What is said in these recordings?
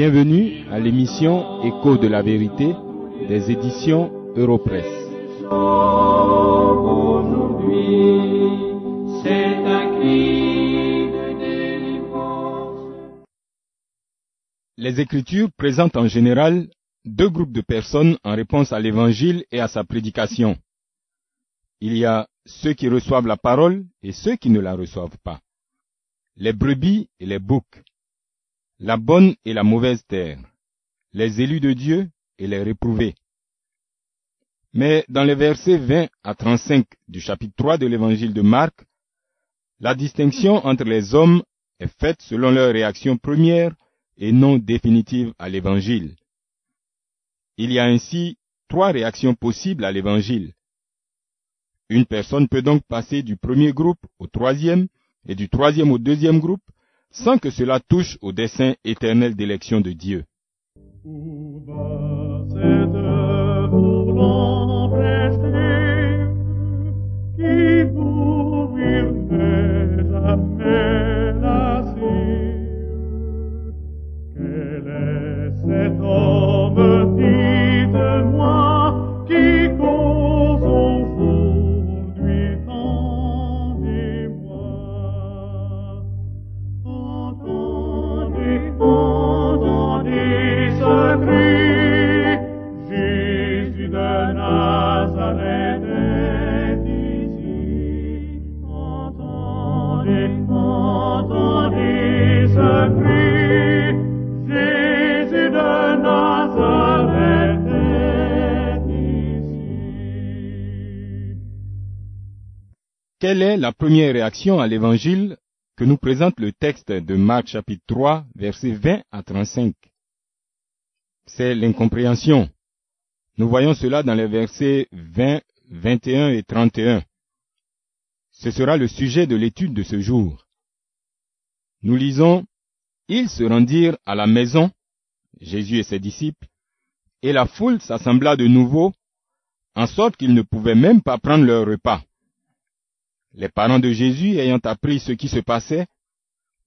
Bienvenue à l'émission Écho de la vérité des éditions Europresse. Les Écritures présentent en général deux groupes de personnes en réponse à l'Évangile et à sa prédication. Il y a ceux qui reçoivent la parole et ceux qui ne la reçoivent pas. Les brebis et les boucs. La bonne et la mauvaise terre. Les élus de Dieu et les réprouvés. Mais dans les versets 20 à 35 du chapitre 3 de l'évangile de Marc, la distinction entre les hommes est faite selon leur réaction première et non définitive à l'évangile. Il y a ainsi trois réactions possibles à l'évangile. Une personne peut donc passer du premier groupe au troisième et du troisième au deuxième groupe sans que cela touche au dessein éternel d'élection de Dieu. Quelle est la première réaction à l'évangile que nous présente le texte de Marc chapitre 3 versets 20 à 35 C'est l'incompréhension. Nous voyons cela dans les versets 20, 21 et 31. Ce sera le sujet de l'étude de ce jour. Nous lisons, Ils se rendirent à la maison, Jésus et ses disciples, et la foule s'assembla de nouveau, en sorte qu'ils ne pouvaient même pas prendre leur repas. Les parents de Jésus, ayant appris ce qui se passait,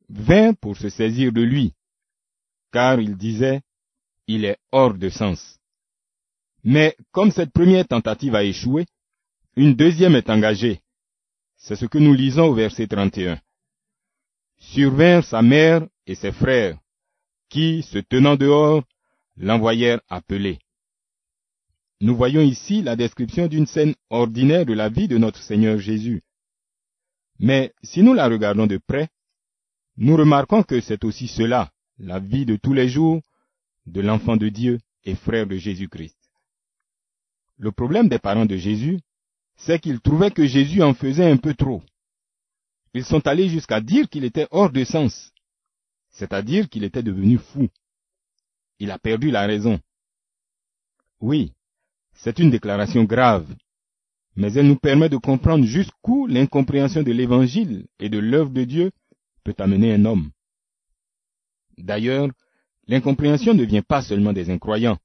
vinrent pour se saisir de lui, car ils disaient, il est hors de sens. Mais comme cette première tentative a échoué, une deuxième est engagée. C'est ce que nous lisons au verset 31. Survinrent sa mère et ses frères, qui, se tenant dehors, l'envoyèrent appeler. Nous voyons ici la description d'une scène ordinaire de la vie de notre Seigneur Jésus. Mais si nous la regardons de près, nous remarquons que c'est aussi cela, la vie de tous les jours de l'enfant de Dieu et frère de Jésus-Christ. Le problème des parents de Jésus, c'est qu'ils trouvaient que Jésus en faisait un peu trop. Ils sont allés jusqu'à dire qu'il était hors de sens, c'est-à-dire qu'il était devenu fou. Il a perdu la raison. Oui, c'est une déclaration grave, mais elle nous permet de comprendre jusqu'où l'incompréhension de l'Évangile et de l'œuvre de Dieu peut amener un homme. D'ailleurs, l'incompréhension ne vient pas seulement des incroyants,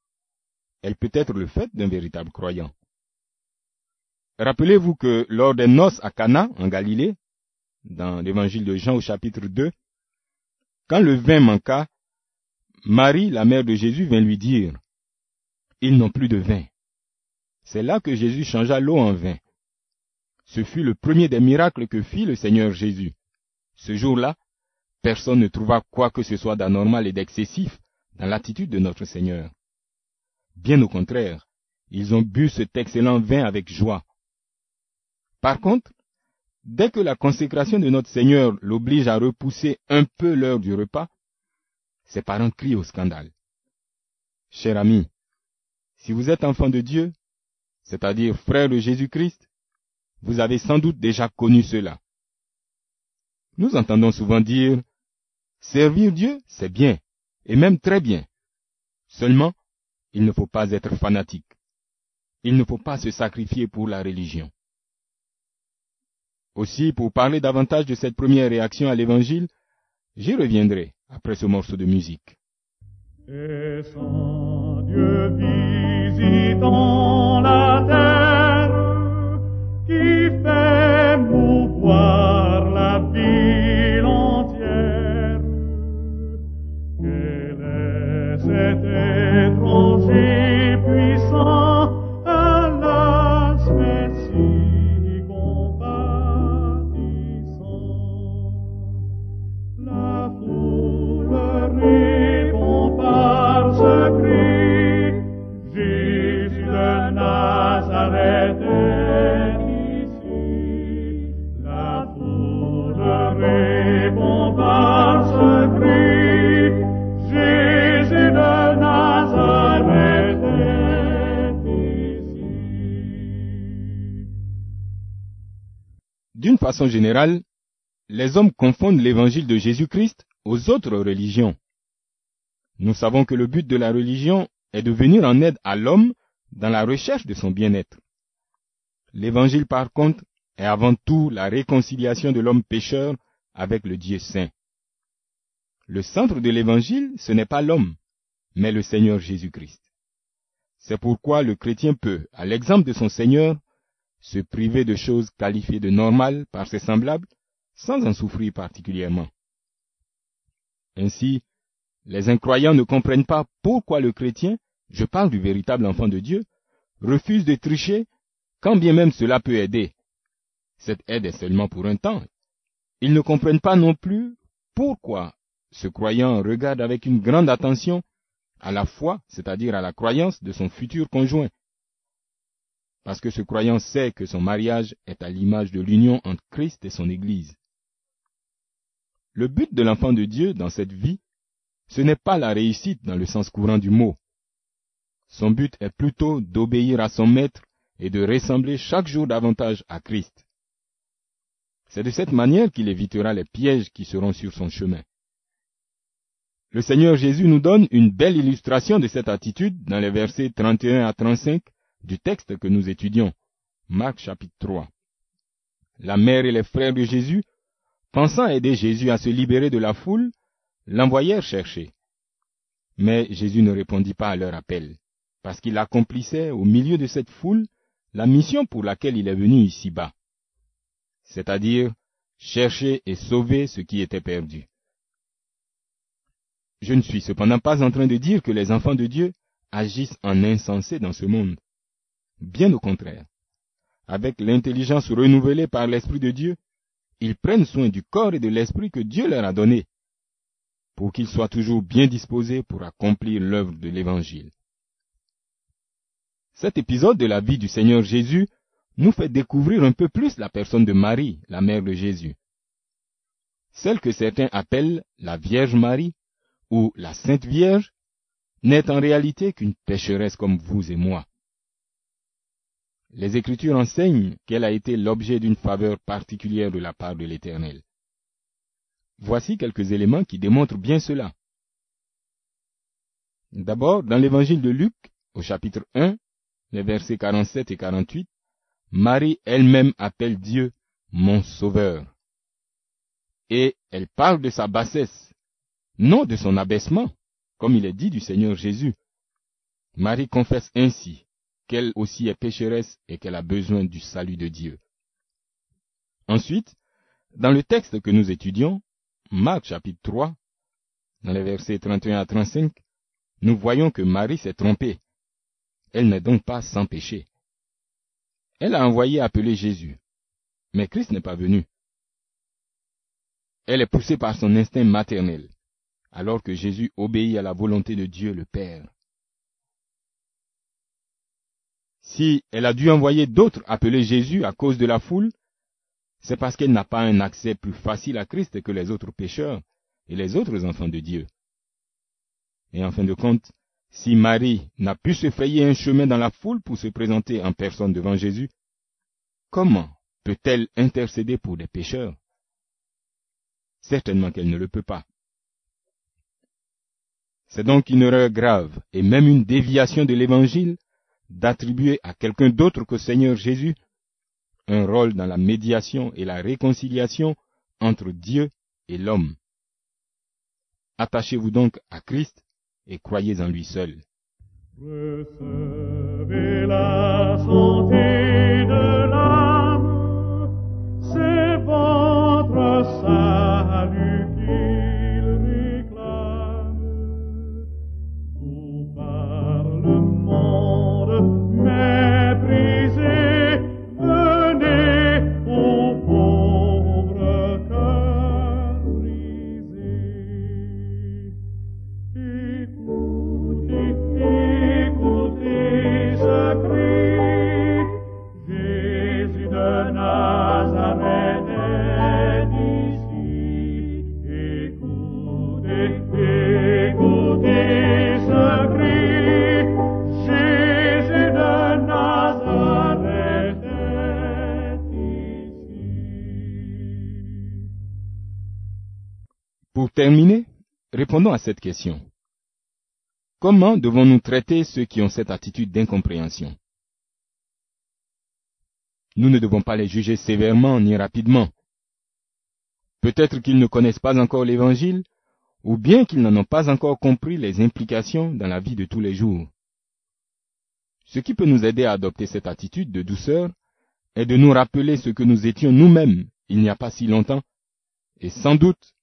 elle peut être le fait d'un véritable croyant. Rappelez-vous que lors des noces à Cana, en Galilée, dans l'évangile de Jean au chapitre 2, quand le vin manqua, Marie, la mère de Jésus, vint lui dire, Ils n'ont plus de vin. C'est là que Jésus changea l'eau en vin. Ce fut le premier des miracles que fit le Seigneur Jésus. Ce jour-là, personne ne trouva quoi que ce soit d'anormal et d'excessif dans l'attitude de notre Seigneur. Bien au contraire, ils ont bu cet excellent vin avec joie. Par contre, dès que la consécration de notre Seigneur l'oblige à repousser un peu l'heure du repas, ses parents crient au scandale. Cher ami, si vous êtes enfant de Dieu, c'est-à-dire frère de Jésus-Christ, vous avez sans doute déjà connu cela. Nous entendons souvent dire, servir Dieu, c'est bien, et même très bien. Seulement, il ne faut pas être fanatique. Il ne faut pas se sacrifier pour la religion. Aussi, pour parler davantage de cette première réaction à l'Évangile, j'y reviendrai après ce morceau de musique. D'une façon générale, les hommes confondent l'évangile de Jésus-Christ aux autres religions. Nous savons que le but de la religion est de venir en aide à l'homme dans la recherche de son bien-être. L'évangile, par contre, est avant tout la réconciliation de l'homme pécheur avec le Dieu saint. Le centre de l'évangile, ce n'est pas l'homme, mais le Seigneur Jésus-Christ. C'est pourquoi le chrétien peut, à l'exemple de son Seigneur, se priver de choses qualifiées de normales par ses semblables, sans en souffrir particulièrement. Ainsi, les incroyants ne comprennent pas pourquoi le chrétien, je parle du véritable enfant de Dieu, refuse de tricher, quand bien même cela peut aider. Cette aide est seulement pour un temps. Ils ne comprennent pas non plus pourquoi ce croyant regarde avec une grande attention à la foi, c'est-à-dire à la croyance de son futur conjoint. Parce que ce croyant sait que son mariage est à l'image de l'union entre Christ et son Église. Le but de l'enfant de Dieu dans cette vie, ce n'est pas la réussite dans le sens courant du mot. Son but est plutôt d'obéir à son maître et de ressembler chaque jour davantage à Christ. C'est de cette manière qu'il évitera les pièges qui seront sur son chemin. Le Seigneur Jésus nous donne une belle illustration de cette attitude dans les versets 31 à 35 du texte que nous étudions. Marc chapitre 3. La mère et les frères de Jésus, pensant aider Jésus à se libérer de la foule, l'envoyèrent chercher. Mais Jésus ne répondit pas à leur appel, parce qu'il accomplissait au milieu de cette foule la mission pour laquelle il est venu ici-bas, c'est-à-dire chercher et sauver ce qui était perdu. Je ne suis cependant pas en train de dire que les enfants de Dieu agissent en insensé dans ce monde. Bien au contraire. Avec l'intelligence renouvelée par l'Esprit de Dieu, ils prennent soin du corps et de l'esprit que Dieu leur a donné, pour qu'ils soient toujours bien disposés pour accomplir l'œuvre de l'Évangile. Cet épisode de la vie du Seigneur Jésus nous fait découvrir un peu plus la personne de Marie, la mère de Jésus. Celle que certains appellent la Vierge Marie ou la Sainte Vierge n'est en réalité qu'une pécheresse comme vous et moi. Les Écritures enseignent qu'elle a été l'objet d'une faveur particulière de la part de l'Éternel. Voici quelques éléments qui démontrent bien cela. D'abord, dans l'évangile de Luc, au chapitre 1, les versets 47 et 48, Marie elle-même appelle Dieu mon sauveur. Et elle parle de sa bassesse, non de son abaissement, comme il est dit du Seigneur Jésus. Marie confesse ainsi qu'elle aussi est pécheresse et qu'elle a besoin du salut de Dieu. Ensuite, dans le texte que nous étudions, Marc chapitre 3, dans les versets 31 à 35, nous voyons que Marie s'est trompée. Elle n'est donc pas sans péché. Elle a envoyé appeler Jésus, mais Christ n'est pas venu. Elle est poussée par son instinct maternel alors que Jésus obéit à la volonté de Dieu le Père. Si elle a dû envoyer d'autres appeler Jésus à cause de la foule, c'est parce qu'elle n'a pas un accès plus facile à Christ que les autres pécheurs et les autres enfants de Dieu. Et en fin de compte, si Marie n'a pu se frayer un chemin dans la foule pour se présenter en personne devant Jésus, comment peut-elle intercéder pour des pécheurs? Certainement qu'elle ne le peut pas. C'est donc une erreur grave et même une déviation de l'Évangile d'attribuer à quelqu'un d'autre que Seigneur Jésus un rôle dans la médiation et la réconciliation entre Dieu et l'homme. Attachez-vous donc à Christ et croyez en lui seul. Pour terminer, répondons à cette question. Comment devons-nous traiter ceux qui ont cette attitude d'incompréhension? Nous ne devons pas les juger sévèrement ni rapidement. Peut-être qu'ils ne connaissent pas encore l'Évangile ou bien qu'ils n'en ont pas encore compris les implications dans la vie de tous les jours. Ce qui peut nous aider à adopter cette attitude de douceur est de nous rappeler ce que nous étions nous-mêmes il n'y a pas si longtemps, et sans doute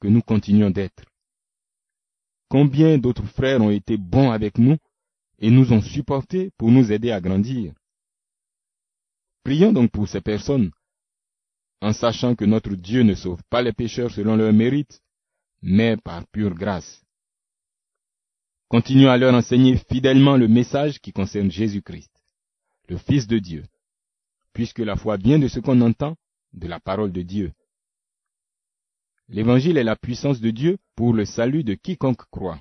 que nous continuons d'être. Combien d'autres frères ont été bons avec nous et nous ont supportés pour nous aider à grandir. Prions donc pour ces personnes, en sachant que notre Dieu ne sauve pas les pécheurs selon leur mérite, mais par pure grâce. Continuons à leur enseigner fidèlement le message qui concerne Jésus-Christ, le Fils de Dieu, puisque la foi vient de ce qu'on entend, de la parole de Dieu. L'évangile est la puissance de Dieu pour le salut de quiconque croit.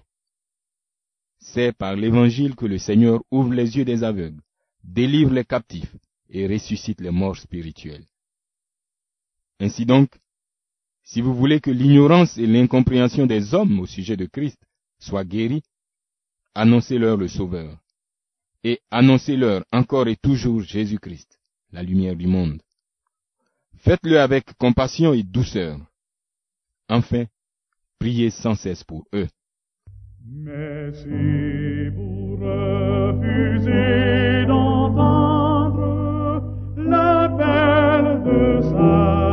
C'est par l'évangile que le Seigneur ouvre les yeux des aveugles, délivre les captifs et ressuscite les morts spirituels. Ainsi donc, si vous voulez que l'ignorance et l'incompréhension des hommes au sujet de Christ soient guéries, annoncez-leur le Sauveur, et annoncez-leur encore et toujours Jésus-Christ, la lumière du monde. Faites-le avec compassion et douceur. Enfin, priez sans cesse pour eux. Mais si refusez d'entendre l'appel de sa